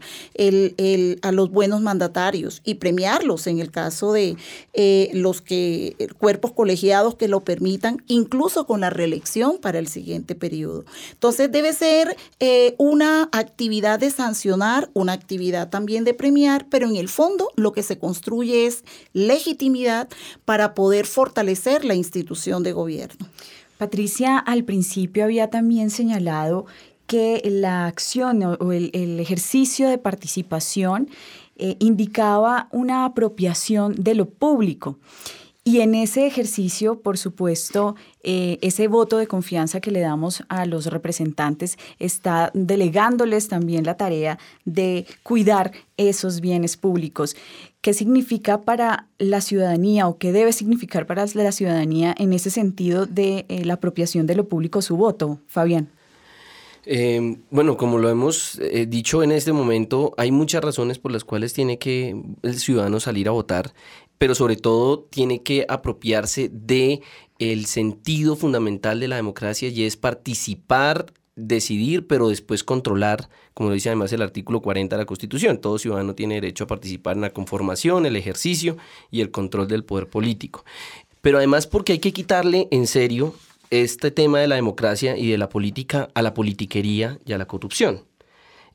a los buenos mandatarios y premiarlos en el caso de eh, los que cuerpos colegiados que lo permitan, incluso con la reelección para el siguiente periodo. Entonces debe ser eh, una actividad de sancionar, una actividad también de premiar, pero en el fondo lo que se construye es legitimidad para poder fortalecer la institución de gobierno. Patricia, al principio había también señalado que la acción o el, ejercicio de participación eh, indicaba una apropiación de lo público. Y en ese ejercicio, por supuesto, eh, ese voto de confianza que le damos a los representantes está delegándoles también la tarea de cuidar esos bienes públicos. ¿Qué significa para la ciudadanía o qué debe significar para la ciudadanía en ese sentido de eh, la apropiación de lo público su voto, Fabián? Em, bueno, como lo hemos eh, dicho en este momento, hay muchas razones por las cuales tiene que el ciudadano salir a votar pero sobre todo tiene que apropiarse de el sentido fundamental de la democracia y es participar, decidir, pero después controlar, como lo dice además el artículo 40 de la Constitución. Todo ciudadano tiene derecho a participar en la conformación, el ejercicio y el control del poder político. Pero además porque hay que quitarle en serio este tema de la democracia y de la política a la politiquería y a la corrupción.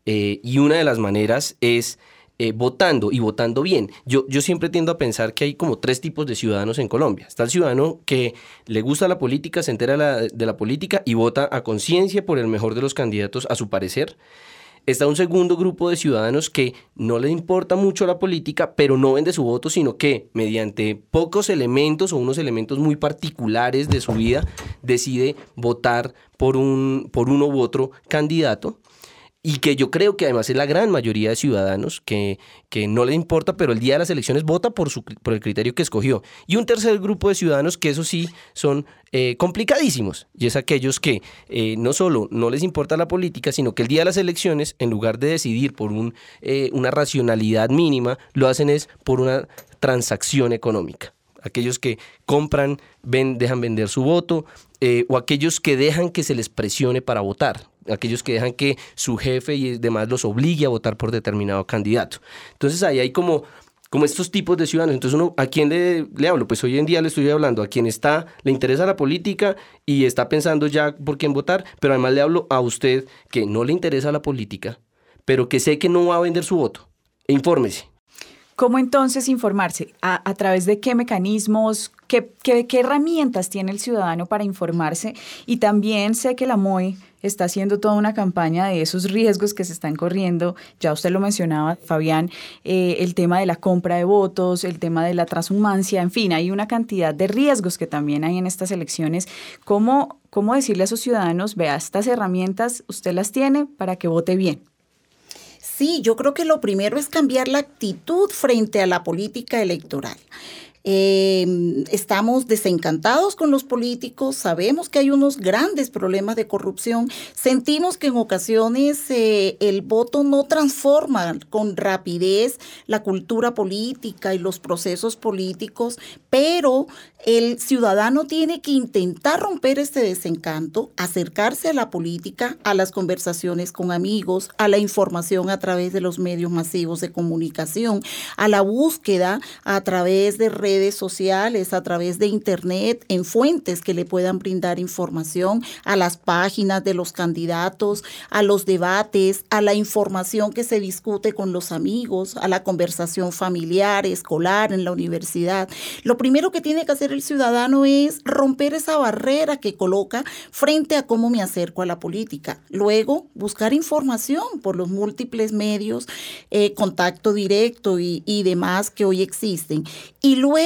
Eh, y una de las maneras es eh, votando y votando bien. Yo, yo siempre tiendo a pensar que hay como tres tipos de ciudadanos en Colombia. Está el ciudadano que le gusta la política, se entera de la política y vota a conciencia por el mejor de los candidatos a su parecer. Está un segundo grupo de ciudadanos que no le importa mucho la política, pero no vende su voto, sino que mediante pocos elementos o unos elementos muy particulares de su vida decide votar por, un, por uno u otro candidato y que yo creo que además es la gran mayoría de ciudadanos que, que no le importa, pero el día de las elecciones vota por, su, por el criterio que escogió. Y un tercer grupo de ciudadanos que eso sí son eh, complicadísimos, y es aquellos que eh, no solo no les importa la política, sino que el día de las elecciones, en lugar de decidir por un, eh, una racionalidad mínima, lo hacen es por una transacción económica aquellos que compran, ven, dejan vender su voto, o aquellos que dejan que se les presione para votar aquellos que dejan que su jefe y demás los obligue a votar por determinado candidato. Entonces ahí hay como, como estos tipos de ciudadanos. Entonces uno, ¿a quién le, le hablo? Pues hoy en día le estoy hablando a quien está, le interesa la política y está pensando ya por quién votar, pero además le hablo a usted que no le interesa la política, pero que sé que no va a vender su voto. E infórmese. ¿Cómo entonces informarse? ¿A, través de qué mecanismos, qué, qué, qué, herramientas tiene el ciudadano para informarse? Y también sé que la MOE está haciendo toda una campaña de esos riesgos que se están corriendo. Ya usted lo mencionaba, Fabián, eh, el tema de la compra de votos, el tema de la transhumancia, en fin, hay una cantidad de riesgos que también hay en estas elecciones. ¿Cómo, cómo decirle a sus ciudadanos, vea, estas herramientas usted las tiene para que vote bien? Sí, yo creo que lo primero es cambiar la actitud frente a la política electoral. Eh, estamos desencantados con los políticos, sabemos que hay unos grandes problemas de corrupción, sentimos que en ocasiones eh, el voto no transforma con rapidez la cultura política y los procesos políticos, pero el ciudadano tiene que intentar romper este desencanto, acercarse a la política, a las conversaciones con amigos, a la información a través de los medios masivos de comunicación, a la búsqueda a través de redes redes sociales, a través de Internet, en fuentes que le puedan brindar información a las páginas de los candidatos, a los debates, a la información que se discute con los amigos, a la conversación familiar, escolar, en la universidad. Lo primero que tiene que hacer el ciudadano es romper esa barrera que coloca frente a cómo me acerco a la política. Luego, buscar información por los múltiples medios, eh, contacto directo y, y demás que hoy existen. Y luego,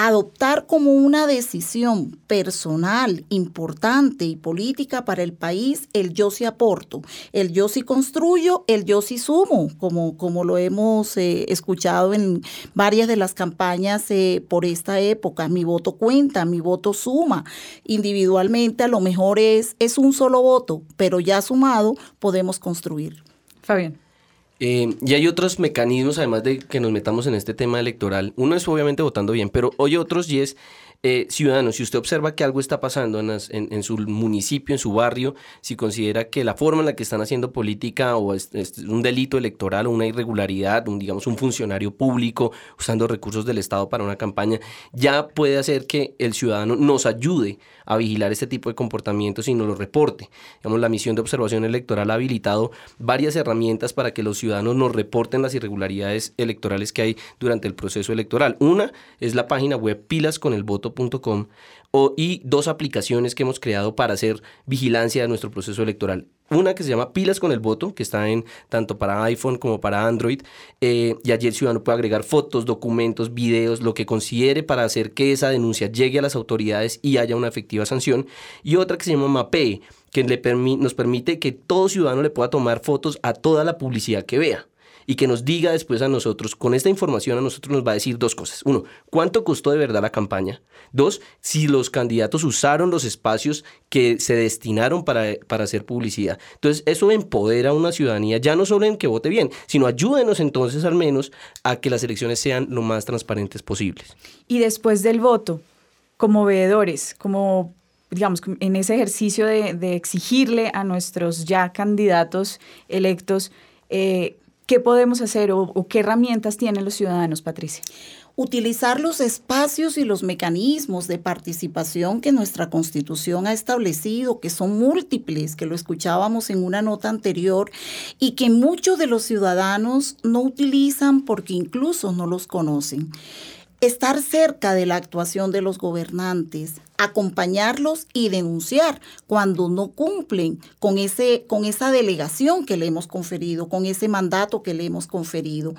adoptar como una decisión personal, importante y política para el país el yo sí aporto, el yo sí construyo, el yo sí sumo, como, como lo hemos eh, escuchado en varias de las campañas eh, por esta época. Mi voto cuenta, mi voto suma. Individualmente a lo mejor es, es un solo voto, pero ya sumado podemos construir. Fabián. Eh, y hay otros mecanismos, además de que nos metamos en este tema electoral. Uno es obviamente votando bien, pero hay otros y es eh, ciudadanos, si usted observa que algo está pasando en, su municipio, en su barrio, si considera que la forma en la que están haciendo política o es, un delito electoral o una irregularidad, un, digamos un funcionario público usando recursos del Estado para una campaña, ya puede hacer que el ciudadano nos ayude a vigilar este tipo de comportamientos y nos lo reporte. Digamos, la misión de observación electoral ha habilitado varias herramientas para que los ciudadanos nos reporten las irregularidades electorales que hay durante el proceso electoral. Una es la página web pilas con el voto o, y dos aplicaciones que hemos creado para hacer vigilancia de nuestro proceso electoral. Una que se llama Pilas con el voto, que está en tanto para iPhone como para Android. Eh, y allí el ciudadano puede agregar fotos, documentos, videos, lo que considere para hacer que esa denuncia llegue a las autoridades y haya una efectiva sanción. Y otra que se llama MAPE, que le nos permite que todo ciudadano le pueda tomar fotos a toda la publicidad que vea y que nos diga después a nosotros, con esta información a nosotros nos va a decir dos cosas. Uno, cuánto costó de verdad la campaña. Dos, si los candidatos usaron los espacios que se destinaron para, para hacer publicidad. Entonces, eso empodera a una ciudadanía, ya no solo en que vote bien, sino ayúdenos entonces al menos a que las elecciones sean lo más transparentes posibles. Y después del voto, como veedores, como digamos, en ese ejercicio de, exigirle a nuestros ya candidatos electos eh, ¿Qué podemos hacer o, qué herramientas tienen los ciudadanos, Patricia? utilizar los espacios y los mecanismos de participación que nuestra constitución ha establecido, que son múltiples, que lo escuchábamos en una nota anterior, y que muchos de los ciudadanos no utilizan porque incluso no los conocen estar cerca de la actuación de los gobernantes, acompañarlos y denunciar cuando no cumplen con, ese, con esa delegación que le hemos conferido, con ese mandato que le hemos conferido.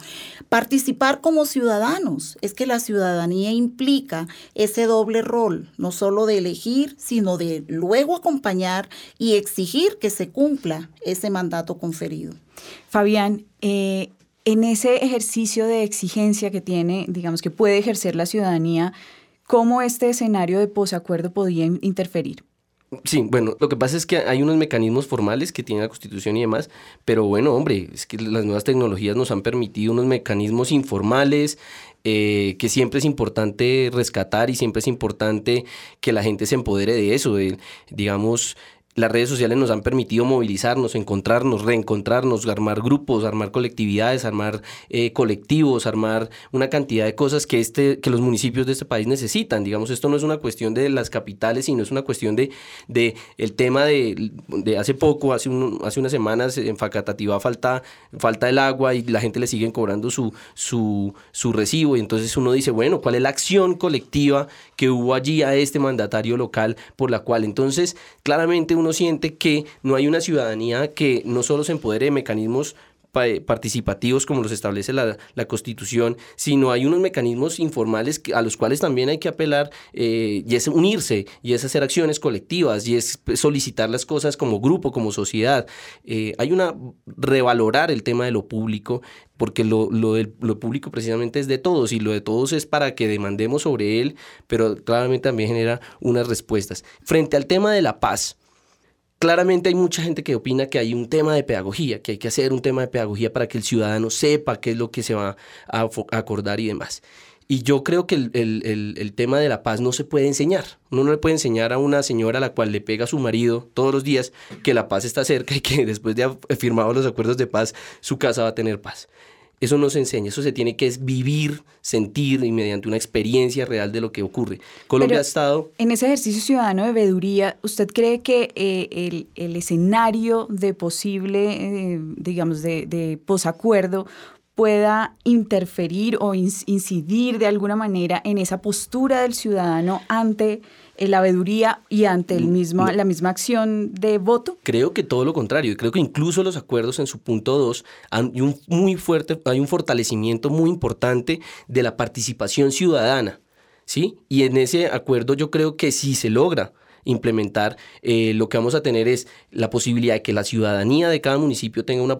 Participar como ciudadanos, es que la ciudadanía implica ese doble rol, no solo de elegir, sino de luego acompañar y exigir que se cumpla ese mandato conferido. Fabián, eh, en ese ejercicio de exigencia que tiene, digamos, que puede ejercer la ciudadanía, ¿cómo este escenario de posacuerdo podía interferir? Sí, bueno, lo que pasa es que hay unos mecanismos formales que tiene la Constitución y demás, pero bueno, hombre, es que las nuevas tecnologías nos han permitido unos mecanismos informales eh, que siempre es importante rescatar y siempre es importante que la gente se empodere de eso, de, digamos, las redes sociales nos han permitido movilizarnos, encontrarnos, reencontrarnos, armar grupos, armar colectividades, armar eh, colectivos, armar una cantidad de cosas que, este, que los municipios de este país necesitan. Digamos, esto no es una cuestión de las capitales, sino es una cuestión de, de el tema de, de hace poco, hace, un, hace unas semanas en Facatativá falta, falta el agua y la gente le siguen cobrando su, su, su recibo. Y entonces uno dice, bueno, ¿cuál es la acción colectiva que hubo allí a este mandatario local por la cual entonces claramente uno siente que no hay una ciudadanía que no solo se empodere de mecanismos participativos como los establece la, Constitución, sino hay unos mecanismos informales a los cuales también hay que apelar eh, y es unirse y es hacer acciones colectivas y es solicitar las cosas como grupo, como sociedad. Eh, hay una revalorar el tema de lo público porque lo, lo, lo público precisamente es de todos y lo de todos es para que demandemos sobre él, pero claramente también genera unas respuestas. Frente al tema de la paz, Claramente hay mucha gente que opina que hay un tema de pedagogía, que hay que hacer un tema de pedagogía para que el ciudadano sepa qué es lo que se va a acordar y demás. Y yo creo que el, tema de la paz no se puede enseñar. Uno no le puede enseñar a una señora a la cual le pega a su marido todos los días que la paz está cerca y que después de haber firmado los acuerdos de paz, su casa va a tener paz. Eso no se enseña, eso se tiene que vivir, sentir y mediante una experiencia real de lo que ocurre. Colombia ha estado... En ese ejercicio ciudadano de veeduría, ¿usted cree que eh, el, escenario de posible, eh, digamos, de, de posacuerdo pueda interferir o incidir de alguna manera en esa postura del ciudadano ante la veeduría y ante el mismo, la misma acción de voto? Creo que todo lo contrario. Creo que incluso los acuerdos en su punto 2 hay un muy fuerte, hay un fortalecimiento muy importante de la participación ciudadana. ¿Sí? Y en ese acuerdo yo creo que sí se logra implementar, eh, lo que vamos a tener es la posibilidad de que la ciudadanía de cada municipio tenga una,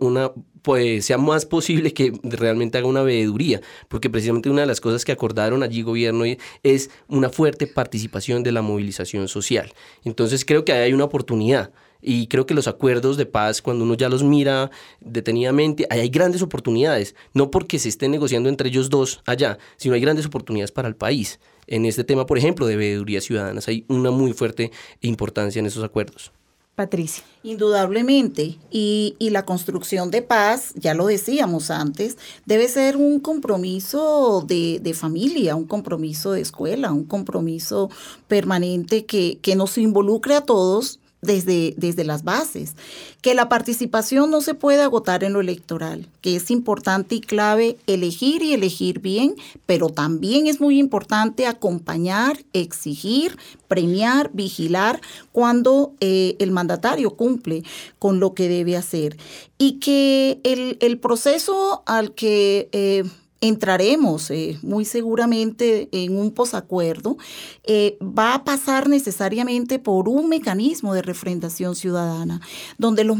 una pues sea más posible que realmente haga una veeduría, porque precisamente una de las cosas que acordaron allí gobierno es una fuerte participación de la movilización social. Entonces creo que ahí hay una oportunidad. Y creo que los acuerdos de paz, cuando uno ya los mira detenidamente, ahí hay grandes oportunidades, no porque se estén negociando entre ellos dos allá, sino hay grandes oportunidades para el país en este tema, por ejemplo, de veedurías ciudadanas. Hay una muy fuerte importancia en esos acuerdos. Patricia. Indudablemente. Y, y, la construcción de paz, ya lo decíamos antes, debe ser un compromiso de, de, familia, un compromiso de escuela, un compromiso permanente que, que nos involucre a todos desde, desde las bases, que la participación no se puede agotar en lo electoral, que es importante y clave elegir y elegir bien, pero también es muy importante acompañar, exigir, premiar, vigilar cuando eh, el mandatario cumple con lo que debe hacer. Y que el, el proceso al que... Eh, entraremos eh, muy seguramente en un posacuerdo, eh, va a pasar necesariamente por un mecanismo de refrendación ciudadana, donde los,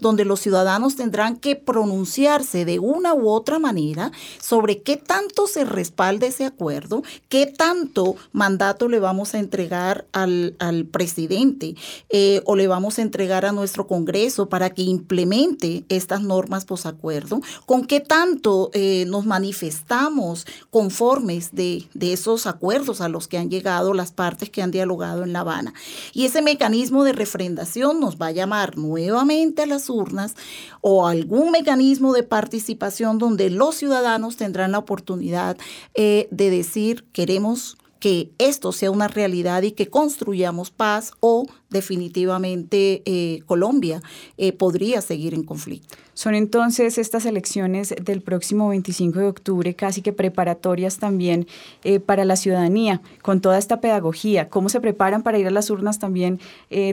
donde los ciudadanos tendrán que pronunciarse de una u otra manera sobre qué tanto se respalda ese acuerdo, qué tanto mandato le vamos a entregar al, presidente eh, o le vamos a entregar a nuestro Congreso para que implemente estas normas posacuerdo, con qué tanto nos manifestamos manifestamos conformes de, esos acuerdos a los que han llegado las partes que han dialogado en La Habana. Y ese mecanismo de refrendación nos va a llamar nuevamente a las urnas o algún mecanismo de participación donde los ciudadanos tendrán la oportunidad eh, de decir queremos que esto sea una realidad y que construyamos paz o definitivamente eh, Colombia eh, podría seguir en conflicto. Son entonces estas elecciones del próximo 25 de octubre casi que preparatorias también eh, para la ciudadanía, con toda esta pedagogía. ¿Cómo se preparan para ir a las urnas? También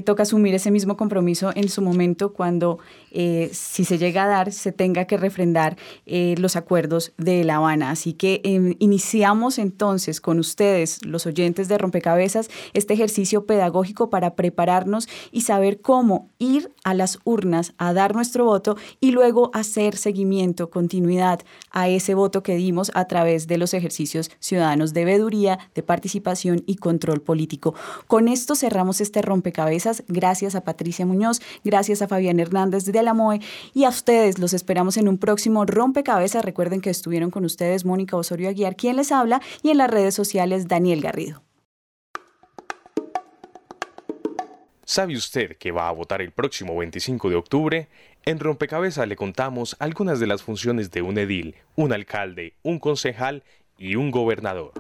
toca asumir ese mismo compromiso en su momento cuando, si se llega a dar, se tenga que refrendar los acuerdos de La Habana. Así que em, iniciamos entonces con ustedes, los oyentes de Rompecabezas, este ejercicio pedagógico para y saber cómo ir a las urnas a dar nuestro voto y luego hacer seguimiento, continuidad a ese voto que dimos a través de los ejercicios ciudadanos de veeduría, de participación y control político. Con esto cerramos este rompecabezas. Gracias a Patricia Muñoz, gracias a Fabián Hernández de la MOE y a ustedes. Los esperamos en un próximo rompecabezas. Recuerden que estuvieron con ustedes Mónica Osorio Aguiar, quien les habla, y en las redes sociales Daniel Garrido. ¿Sabe usted que va a votar el próximo 25 de octubre? En Rompecabezas le contamos algunas de las funciones de un edil, un alcalde, un concejal y un gobernador.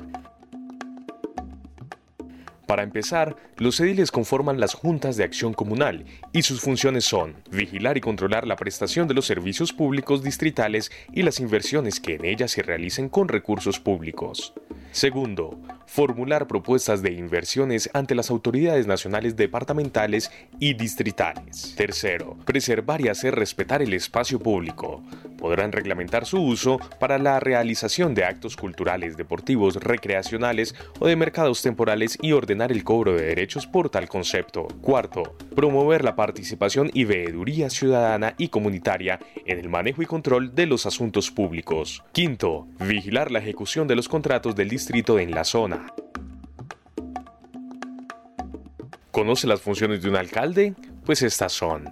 Para empezar, los ediles conforman las juntas de acción comunal y sus funciones son vigilar y controlar la prestación de los servicios públicos distritales y las inversiones que en ellas se realicen con recursos públicos. Segundo, formular propuestas de inversiones ante las autoridades nacionales departamentales y distritales. Tercero, preservar y hacer respetar el espacio público. Podrán reglamentar su uso para la realización de actos culturales, deportivos, recreacionales o de mercados temporales y el cobro de derechos por tal concepto. Cuarto, promover la participación y veeduría ciudadana y comunitaria en el manejo y control de los asuntos públicos. Quinto, vigilar la ejecución de los contratos del distrito en la zona. ¿Conoce las funciones de un alcalde? Pues estas son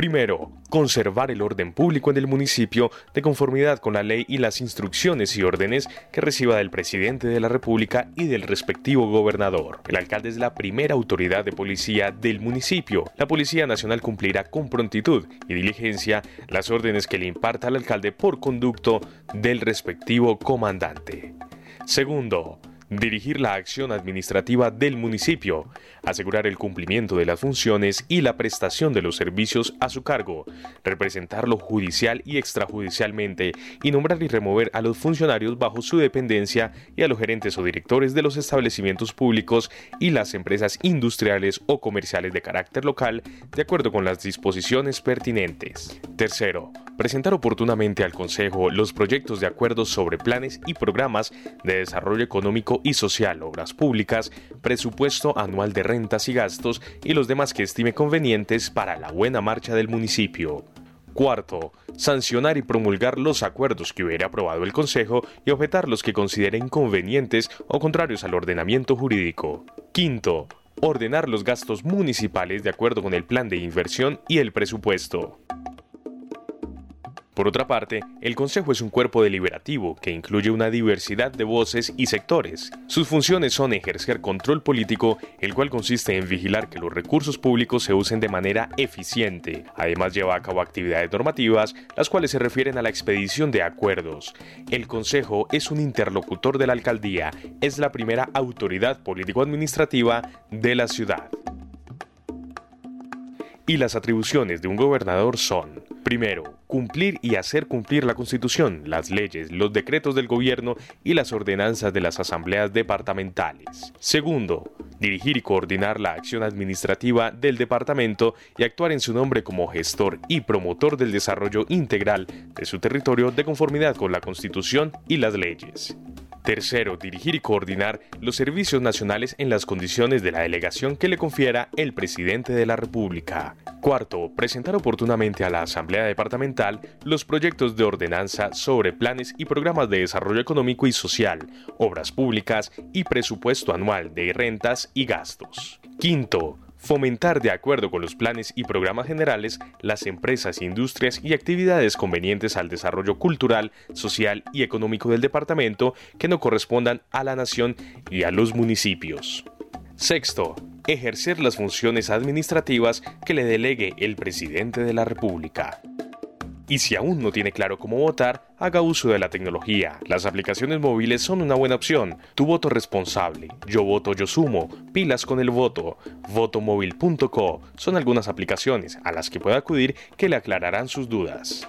Primero, conservar el orden público en el municipio de conformidad con la ley y las instrucciones y órdenes que reciba del presidente de la República y del respectivo gobernador. El alcalde es la primera autoridad de policía del municipio. La Policía Nacional cumplirá con prontitud y diligencia las órdenes que le imparta al alcalde por conducto del respectivo comandante. Segundo, dirigir la acción administrativa del municipio, asegurar el cumplimiento de las funciones y la prestación de los servicios a su cargo, representarlo judicial y extrajudicialmente y nombrar y remover a los funcionarios bajo su dependencia y a los gerentes o directores de los establecimientos públicos y las empresas industriales o comerciales de carácter local de acuerdo con las disposiciones pertinentes. Tercero, presentar oportunamente al Consejo los proyectos de acuerdos sobre planes y programas de desarrollo y social, obras públicas, presupuesto anual de rentas y gastos y los demás que estime convenientes para la buena marcha del municipio. Cuarto, sancionar y promulgar los acuerdos que hubiera aprobado el Consejo y objetar los que considere inconvenientes o contrarios al ordenamiento jurídico. Quinto, ordenar los gastos municipales de acuerdo con el plan de inversión y el presupuesto. Por otra parte, el Consejo es un cuerpo deliberativo que incluye una diversidad de voces y sectores. Sus funciones son ejercer control político, el cual consiste en vigilar que los recursos públicos se usen de manera eficiente. Además lleva a cabo actividades normativas, las cuales se refieren a la expedición de acuerdos. El Consejo es un interlocutor de la alcaldía, es la primera autoridad político-administrativa de la ciudad. Y las atribuciones de un gobernador son Primero, cumplir y hacer cumplir la Constitución, las leyes, los decretos del gobierno y las ordenanzas de las asambleas departamentales. Segundo, dirigir y coordinar la acción administrativa del departamento y actuar en su nombre como gestor y promotor del desarrollo integral de su territorio de conformidad con la Constitución y las leyes. Tercero, dirigir y coordinar los servicios nacionales en las condiciones de la delegación que le confiera el presidente de la República. Cuarto, presentar oportunamente a la Asamblea Departamental los proyectos de ordenanza sobre planes y programas de desarrollo económico y social, obras públicas y presupuesto anual de rentas y gastos. Quinto, fomentar de acuerdo con los planes y programas generales las empresas, industrias y actividades convenientes al desarrollo cultural, social y económico del departamento que no correspondan a la nación y a los municipios. Sexto, ejercer las funciones administrativas que le delegue el presidente de la República. Y si aún no tiene claro cómo votar, haga uso de la tecnología. Las aplicaciones móviles son una buena opción. Tu voto responsable. Yo voto, yo sumo. Pilas con el voto. Votomóvil.co son algunas aplicaciones a las que puede acudir que le aclararán sus dudas.